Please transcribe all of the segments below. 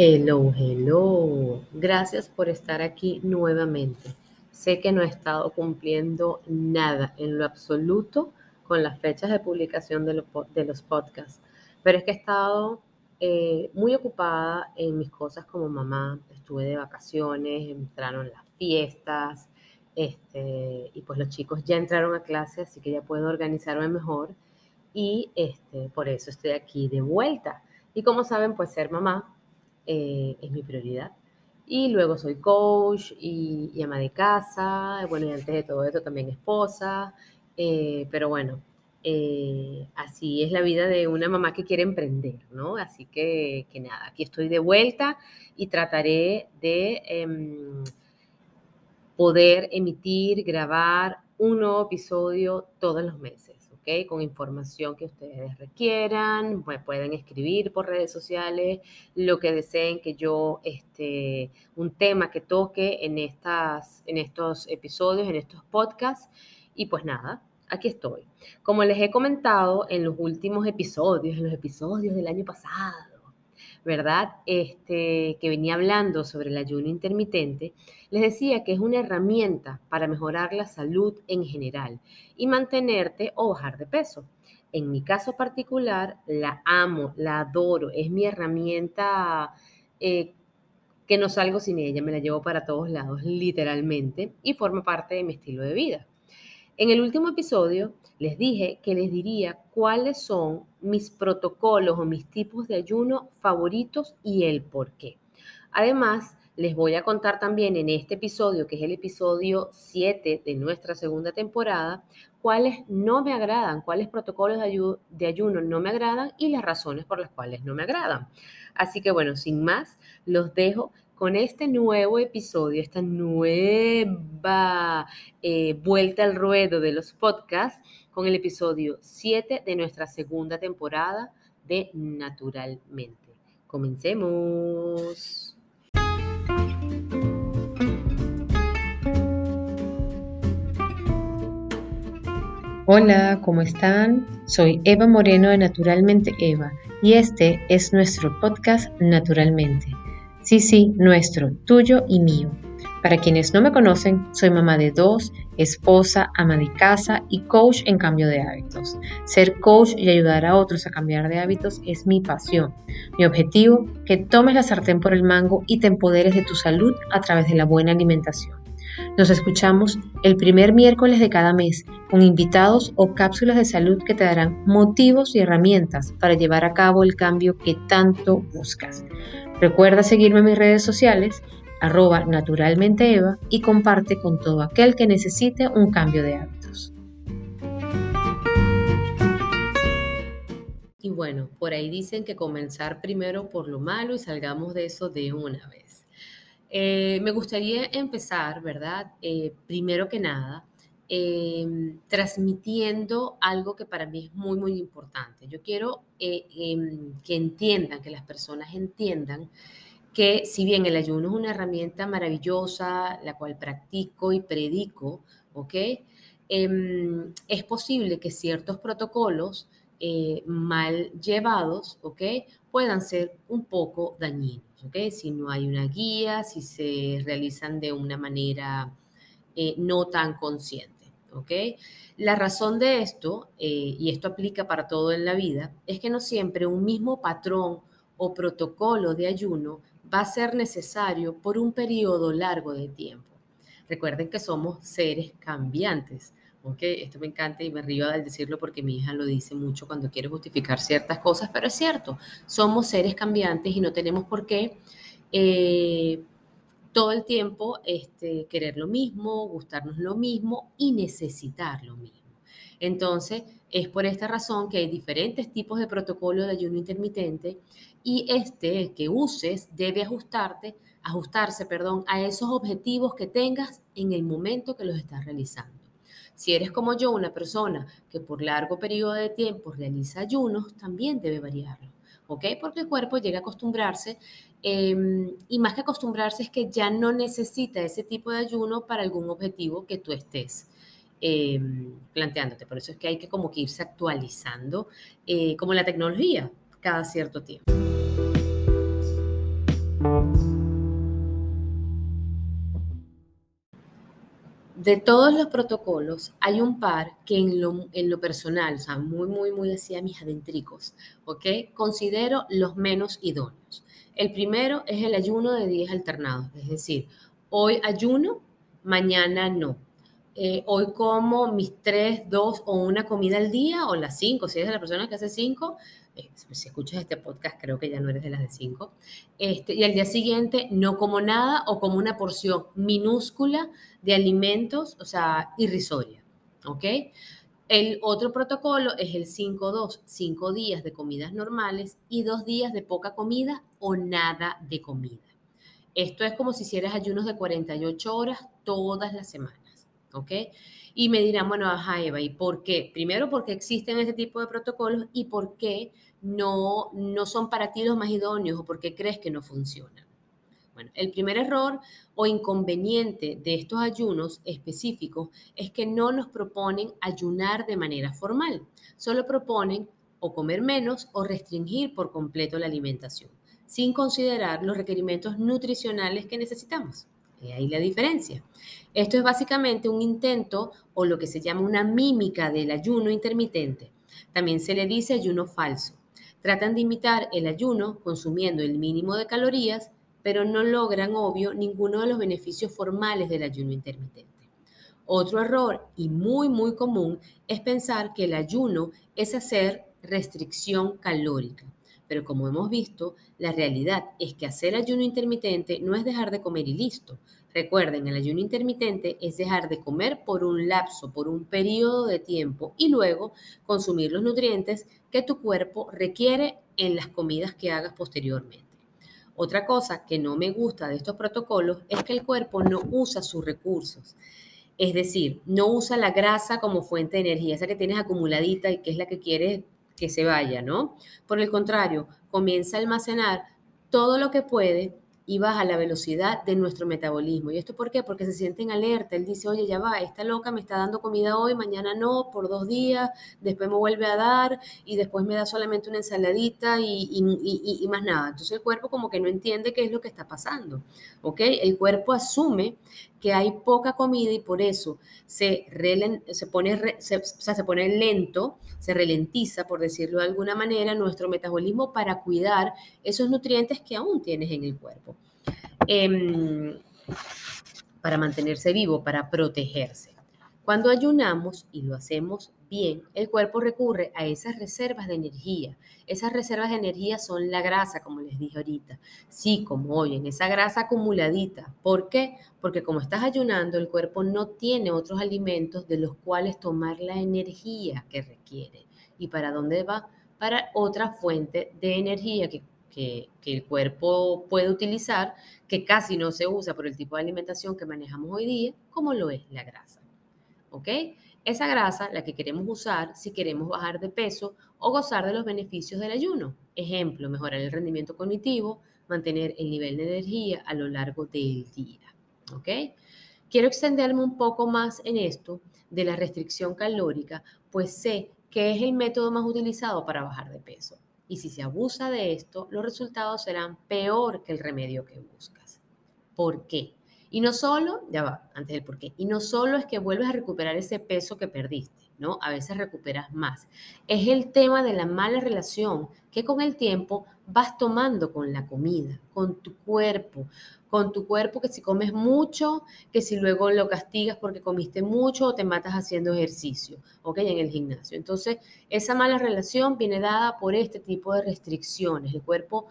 Hello, hello. Gracias por estar aquí nuevamente. Sé que no he estado cumpliendo nada en lo absoluto con las fechas de publicación de, los podcasts, pero es que he estado eh, muy ocupada en mis cosas como mamá. Estuve de vacaciones, entraron las fiestas, este, y pues los chicos ya entraron a clase, así que ya puedo organizarme mejor y este, por eso estoy aquí de vuelta. Y como saben, pues ser mamá eh, es mi prioridad. Y luego soy coach y, ama de casa, bueno, y antes de todo esto también esposa, eh, pero bueno, eh, así es la vida de una mamá que quiere emprender, ¿no? Así que, que nada, aquí estoy de vuelta y trataré de em, poder emitir, grabar un nuevo episodio todos los meses con información que ustedes requieran, me pueden escribir por redes sociales, lo que deseen que yo, este, un tema que toque en, estas, en estos episodios, en estos podcasts. Y pues nada, aquí estoy. Como les he comentado en los últimos episodios, en los episodios del año pasado, ¿verdad? Este, que venía hablando sobre el ayuno intermitente, les decía que es una herramienta para mejorar la salud en general y mantenerte o bajar de peso. En mi caso particular, la amo, la adoro, es mi herramienta eh, que no salgo sin ella, me la llevo para todos lados, literalmente, y forma parte de mi estilo de vida. En el último episodio les dije que les diría cuáles son mis protocolos o mis tipos de ayuno favoritos y el por qué. Además, les voy a contar también en este episodio, que es el episodio 7 de nuestra segunda temporada, cuáles no me agradan, cuáles protocolos de, ayuno no me agradan y las razones por las cuales no me agradan. Así que bueno, sin más, los dejo con este nuevo episodio, esta nueva eh, vuelta al ruedo de los podcasts, con el episodio 7 de nuestra segunda temporada de Naturalmente. Comencemos. Hola, ¿cómo están? Soy Eva Moreno de Naturalmente Eva y este es nuestro podcast Naturalmente Sí, sí, nuestro, tuyo y mío. Para quienes no me conocen, soy mamá de dos, esposa, ama de casa y coach en cambio de hábitos. Ser coach y ayudar a otros a cambiar de hábitos es mi pasión. Mi objetivo, que tomes la sartén por el mango y te empoderes de tu salud a través de la buena alimentación. Nos escuchamos el primer miércoles de cada mes con invitados o cápsulas de salud que te darán motivos y herramientas para llevar a cabo el cambio que tanto buscas. Recuerda seguirme en mis redes sociales, arroba naturalmenteeva y comparte con todo aquel que necesite un cambio de hábitos. Y bueno, por ahí dicen que comenzar primero por lo malo y salgamos de eso de una vez. Eh, me gustaría empezar, ¿verdad? Eh, primero que nada, em, transmitiendo algo que para mí es muy, muy importante. Yo quiero eh, em, que entiendan, que las personas entiendan que si bien el ayuno es una herramienta maravillosa, la cual practico y predico, ¿ok? Em, es posible que ciertos protocolos mal llevados, ¿ok? Puedan ser un poco dañinos. Si no hay una guía, si se realizan de una manera eh, no tan consciente, ¿ok? La razón de esto, eh, y esto aplica para todo en la vida, es que no siempre un mismo patrón o protocolo de ayuno va a ser necesario por un periodo largo de tiempo. Recuerden que somos seres cambiantes. Esto me encanta y me río al decirlo porque mi hija lo dice mucho cuando quiere justificar ciertas cosas, pero es cierto, somos seres cambiantes y no tenemos por qué eh, todo el tiempo este, querer lo mismo, gustarnos lo mismo y necesitar lo mismo. Entonces, es por esta razón que hay diferentes tipos de protocolo de ayuno intermitente y este, el que uses, debe ajustarte, ajustarse perdón, a esos objetivos que tengas en el momento que los estás realizando. Si eres como yo, una persona que por largo periodo de tiempo realiza ayunos, también debe variarlo, ¿ok? Porque el cuerpo llega a acostumbrarse eh, y más que acostumbrarse es que ya no necesita ese tipo de ayuno para algún objetivo que tú estés eh, planteándote. Por eso es que hay que como que irse actualizando, eh, como la tecnología, cada cierto tiempo. de todos los protocolos, hay un par que en lo, en lo personal, o sea, muy, muy, muy hacia mis adentricos, ¿ok? Considero los menos idóneos. El primero es el ayuno de días alternados, es decir, hoy ayuno, mañana no. Eh, hoy como mis tres, dos o una comida al día, o las cinco, si eres la persona que hace cinco, eh, si escuchas este podcast, creo que ya no eres de las de cinco. Este, y al día siguiente no como nada o como una porción minúscula de alimentos, o sea, irrisoria. ¿Ok? El otro protocolo es el 5-2, 5 días de comidas normales y dos días de poca comida o nada de comida. Esto es como si hicieras ayunos de 48 horas todas las semanas. ¿ok? Y me dirán, bueno, ajá, Eva, ¿y por qué? Primero, porque existen este tipo de protocolos y por qué no, no son para ti los más idóneos o por qué crees que no funcionan. Bueno, el primer error o inconveniente de estos ayunos específicos es que no nos proponen ayunar de manera formal, solo proponen o comer menos o restringir por completo la alimentación, sin considerar los requerimientos nutricionales que necesitamos. Y ahí la diferencia. Esto es básicamente un intento o lo que se llama una mímica del ayuno intermitente. También se le dice ayuno falso. Tratan de imitar el ayuno consumiendo el mínimo de calorías, pero no logran, obvio, ninguno de los beneficios formales del ayuno intermitente. Otro error y muy, muy común es pensar que el ayuno es hacer restricción calórica. Pero como hemos visto, la realidad es que hacer ayuno intermitente no es dejar de comer y listo. Recuerden, el ayuno intermitente es dejar de comer por un lapso, por un periodo de tiempo y luego consumir los nutrientes que tu cuerpo requiere en las comidas que hagas posteriormente. Otra cosa que no me gusta de estos protocolos es que el cuerpo no usa sus recursos. Es decir, no usa la grasa como fuente de energía, esa que tienes acumuladita y que es la que quieres que se vaya, ¿no? Por el contrario, comienza a almacenar todo lo que puede y baja la velocidad de nuestro metabolismo. ¿Y esto por qué? Porque se siente en alerta. Él dice, oye, ya va, esta loca me está dando comida hoy, mañana no, por dos días, después me vuelve a dar y después me da solamente una ensaladita y, y, y, más nada. Entonces el cuerpo como que no entiende qué es lo que está pasando. ¿Ok? El cuerpo asume que hay poca comida y por eso se, se, pone, se, se pone lento, se ralentiza, por decirlo de alguna manera, nuestro metabolismo para cuidar esos nutrientes que aún tienes en el cuerpo. Em, para mantenerse vivo, para protegerse. Cuando ayunamos y lo hacemos bien, el cuerpo recurre a esas reservas de energía. Esas reservas de energía son la grasa, como les dije ahorita. Sí, como hoy, en esa grasa acumuladita. ¿Por qué? Porque como estás ayunando, el cuerpo no tiene otros alimentos de los cuales tomar la energía que requiere. ¿Y para dónde va? Para otra fuente de energía que, que, el cuerpo puede utilizar, que casi no se usa por el tipo de alimentación que manejamos hoy día, como lo es la grasa. ¿ok? Esa grasa la que queremos usar si queremos bajar de peso o gozar de los beneficios del ayuno. Ejemplo, mejorar el rendimiento cognitivo, mantener el nivel de energía a lo largo del día, ¿ok? Quiero extenderme un poco más en esto de la restricción calórica, pues sé que es el método más utilizado para bajar de peso. Y si se abusa de esto, los resultados serán peor que el remedio que buscas. ¿Por qué? Y no solo, ya va, antes del por qué, y no solo es que vuelves a recuperar ese peso que perdiste, ¿no? A veces recuperas más. Es el tema de la mala relación que con el tiempo vas tomando con la comida, con tu cuerpo, con tu cuerpo que si comes mucho, que si luego lo castigas porque comiste mucho o te matas haciendo ejercicio, ¿ok? En el gimnasio. Entonces, esa mala relación viene dada por este tipo de restricciones. El cuerpo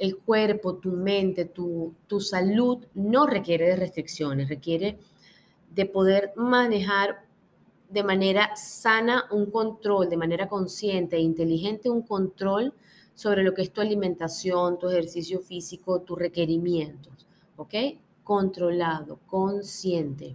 el cuerpo, tu mente, tu, tu salud no requiere de restricciones, requiere de poder manejar de manera sana un control, de manera consciente e inteligente un control sobre lo que es tu alimentación, tu ejercicio físico, tus requerimientos, ¿ok? Controlado, consciente,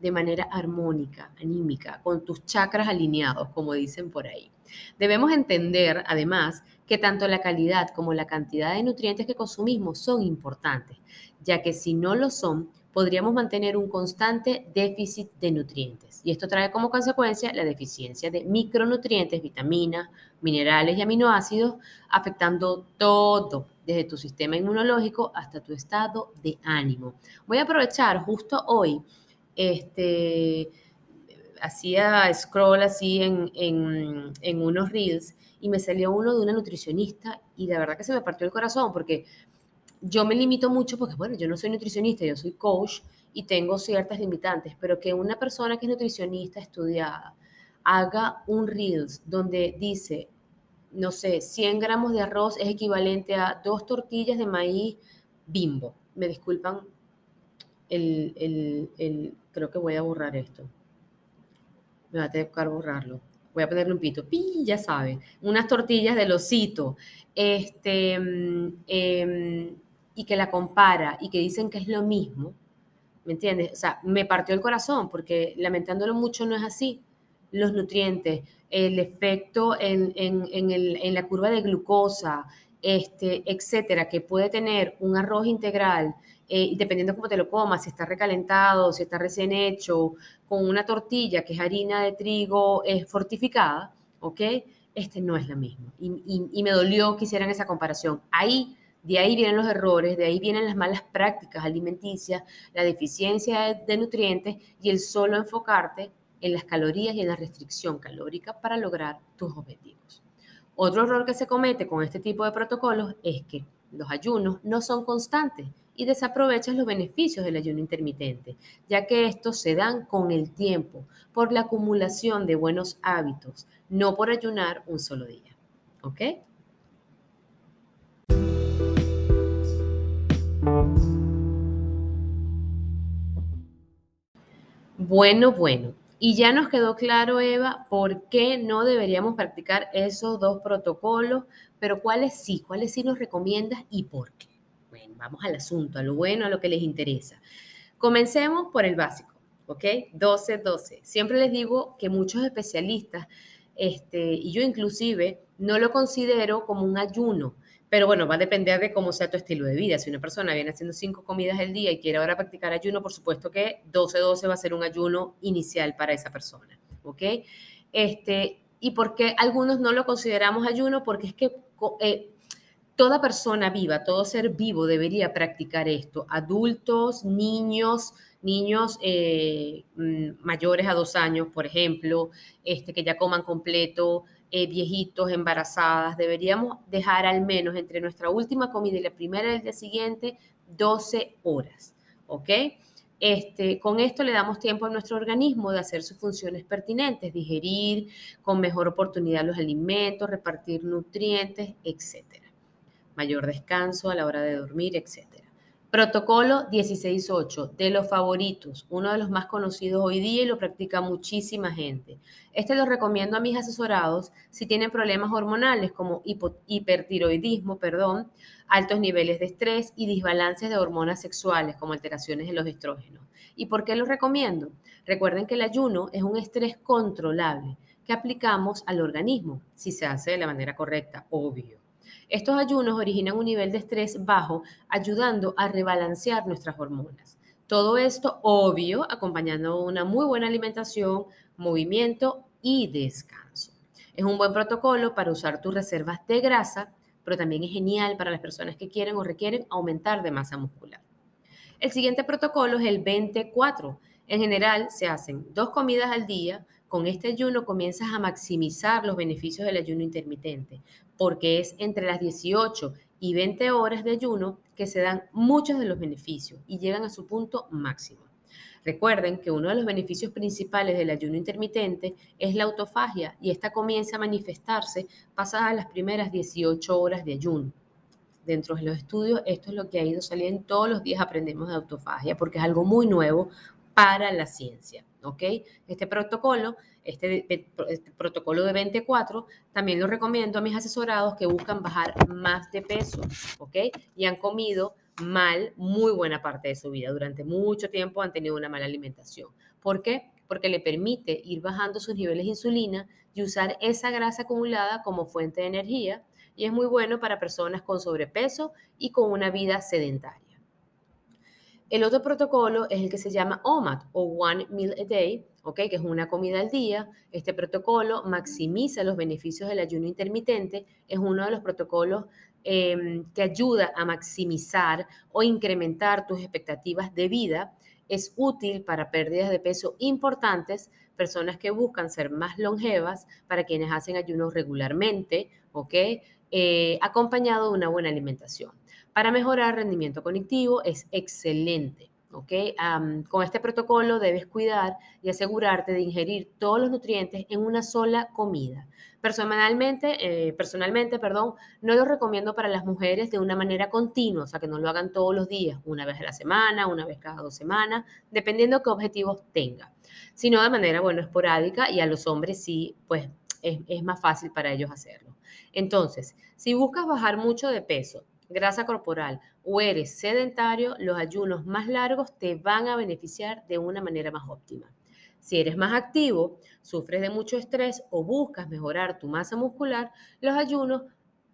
de manera armónica, anímica, con tus chakras alineados, como dicen por ahí. Debemos entender, además, que tanto la calidad como la cantidad de nutrientes que consumimos son importantes, ya que si no lo son, podríamos mantener un constante déficit de nutrientes. Y esto trae como consecuencia la deficiencia de micronutrientes, vitaminas, minerales y aminoácidos, afectando todo, desde tu sistema inmunológico hasta tu estado de ánimo. Voy a aprovechar justo hoy este, hacía scroll así en, en, en, unos reels y me salió uno de una nutricionista y la verdad que se me partió el corazón porque yo me limito mucho porque, bueno, yo no soy nutricionista, yo soy coach y tengo ciertas limitantes, pero que una persona que es nutricionista estudiada haga un reels donde dice, no sé, 100 gramos de arroz es equivalente a dos tortillas de maíz bimbo. Me disculpan, el, el, creo que voy a borrar esto. Me va a que borrarlo. Voy a ponerle un pito. Pi, ya saben. Unas tortillas de losito. Este, eh, y que la compara y que dicen que es lo mismo, ¿me entiendes? O sea, me partió el corazón porque lamentándolo mucho no es así. Los nutrientes, el efecto en, en, en, el, en la curva de glucosa, este, etcétera, que puede tener un arroz integral, eh, dependiendo cómo te lo comas, si está recalentado, si está recién hecho, con una tortilla que es harina de trigo es fortificada, ¿ok? Este no es la misma. Y, y me dolió que hicieran esa comparación. Ahí de ahí vienen los errores, de ahí vienen las malas prácticas alimenticias, la deficiencia de nutrientes y el solo enfocarte en las calorías y en la restricción calórica para lograr tus objetivos. Otro error que se comete con este tipo de protocolos es que los ayunos no son constantes y desaprovechas los beneficios del ayuno intermitente, ya que estos se dan con el tiempo, por la acumulación de buenos hábitos, no por ayunar un solo día. ¿Ok? Bueno, bueno. Y ya nos quedó claro, Eva, por qué no deberíamos practicar esos dos protocolos, pero cuáles sí, cuáles sí nos recomiendas y por qué. Bueno, vamos al asunto, a lo bueno, a lo que les interesa. Comencemos por el básico, ¿ok? 12-12. Siempre les digo que muchos especialistas, este, y yo inclusive, no lo considero como un ayuno, pero bueno, va a depender de cómo sea tu estilo de vida. Si una persona viene haciendo cinco comidas al día y quiere ahora practicar ayuno, por supuesto que 12-12 va a ser un ayuno inicial para esa persona. Este, ¿Y por qué algunos no lo consideramos ayuno? Porque es que eh, toda persona viva, todo ser vivo debería practicar esto. Adultos, niños, niños eh, mm, mayores a dos años, por ejemplo, este, que ya coman completo, eh, viejitos, embarazadas, deberíamos dejar al menos entre nuestra última comida y la primera del día siguiente 12 horas, ¿ok? Este, con esto le damos tiempo a nuestro organismo de hacer sus funciones pertinentes, digerir con mejor oportunidad los alimentos, repartir nutrientes, etc. Mayor descanso a la hora de dormir, etc. Protocolo 16.8, de los favoritos, uno de los más conocidos hoy día y lo practica muchísima gente. Este lo recomiendo a mis asesorados si tienen problemas hormonales como hipertiroidismo, perdón, altos niveles de estrés y desbalances de hormonas sexuales como alteraciones en los estrógenos. ¿Y por qué lo recomiendo? Recuerden que el ayuno es un estrés controlable que aplicamos al organismo si se hace de la manera correcta, obvio. Estos ayunos originan un nivel de estrés bajo, ayudando a rebalancear nuestras hormonas. Todo esto, obvio, acompañando una muy buena alimentación, movimiento y descanso. Es un buen protocolo para usar tus reservas de grasa, pero también es genial para las personas que quieren o requieren aumentar de masa muscular. El siguiente protocolo es el 24. En general, se hacen dos comidas al día. Con este ayuno comienzas a maximizar los beneficios del ayuno intermitente porque es entre las 18 y 20 horas de ayuno que se dan muchos de los beneficios y llegan a su punto máximo. Recuerden que uno de los beneficios principales del ayuno intermitente es la autofagia y esta comienza a manifestarse pasadas las primeras 18 horas de ayuno. Dentro de los estudios, esto es lo que ha ido saliendo. Todos los días aprendemos de autofagia porque es algo muy nuevo para la ciencia. ¿ok? Este protocolo este, este, protocolo de 24 también lo recomiendo a mis asesorados que buscan bajar más de peso, ¿ok? Y han comido mal muy buena parte de su vida. Durante mucho tiempo han tenido una mala alimentación. ¿Por qué? Porque le permite ir bajando sus niveles de insulina y usar esa grasa acumulada como fuente de energía. Y es muy bueno para personas con sobrepeso y con una vida sedentaria. El otro protocolo es el que se llama OMAD o One Meal a Day, que es una comida al día. Este protocolo maximiza los beneficios del ayuno intermitente, es uno de los protocolos em, que ayuda a maximizar o incrementar tus expectativas de vida. es útil para pérdidas de peso importantes, personas que buscan ser más longevas, para quienes hacen ayunos regularmente, ¿ok? Eh, acompañado de una buena alimentación. Para mejorar rendimiento cognitivo es excelente. ¿ok? con este protocolo debes cuidar y asegurarte de ingerir todos los nutrientes en una sola comida. Personalmente, eh, personalmente, perdón, no lo recomiendo para las mujeres de una manera continua, o sea, que no lo hagan todos los días, una vez a la semana, una vez cada dos semanas, dependiendo qué objetivos tenga, sino de manera, bueno, esporádica y a los hombres sí, pues es, es más fácil para ellos hacerlo. Entonces, si buscas bajar mucho de peso, grasa corporal o eres sedentario, los ayunos más largos te van a beneficiar de una manera más óptima. Si eres más activo, sufres de mucho estrés o buscas mejorar tu masa muscular, los ayunos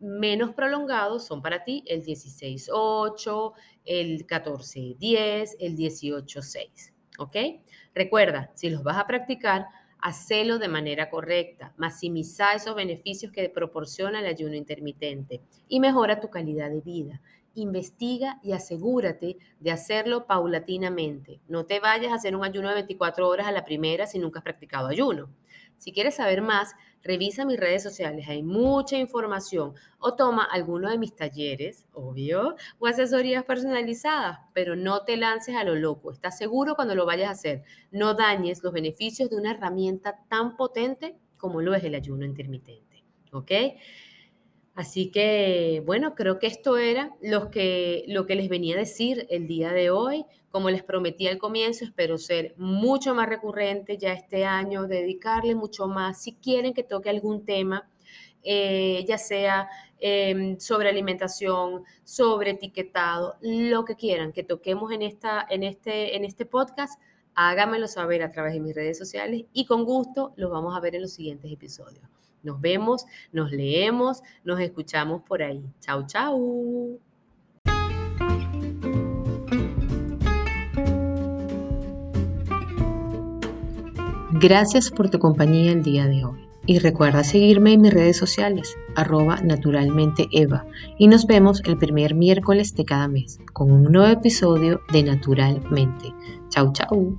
menos prolongados son para ti el 16-8, el 14-10, el 18-6. ¿Ok? Recuerda, si los vas a practicar, hacelo de manera correcta, maximiza esos beneficios que proporciona el ayuno intermitente y mejora tu calidad de vida investiga y asegúrate de hacerlo paulatinamente. No te vayas a hacer un ayuno de 24 horas a la primera si nunca has practicado ayuno. Si quieres saber más, revisa mis redes sociales, hay mucha información o toma alguno de mis talleres, obvio, o asesorías personalizadas, pero no te lances a lo loco, estás seguro cuando lo vayas a hacer. No dañes los beneficios de una herramienta tan potente como lo es el ayuno intermitente, ¿ok? Así que, bueno, creo que esto era lo que, lo que les venía a decir el día de hoy. Como les prometí al comienzo, espero ser mucho más recurrente ya este año, dedicarle mucho más. Si quieren que toque algún tema, eh, ya sea em, sobre alimentación, sobre etiquetado, lo que quieran que toquemos en, esta, en, este, en este podcast, háganmelo saber a través de mis redes sociales y con gusto los vamos a ver en los siguientes episodios. Nos vemos, nos leemos, nos escuchamos por ahí. Chau, chau. Gracias por tu compañía el día de hoy. Y recuerda seguirme en mis redes sociales, arroba naturalmente Eva. Y nos vemos el primer miércoles de cada mes con un nuevo episodio de Naturalmente. Chau, chau.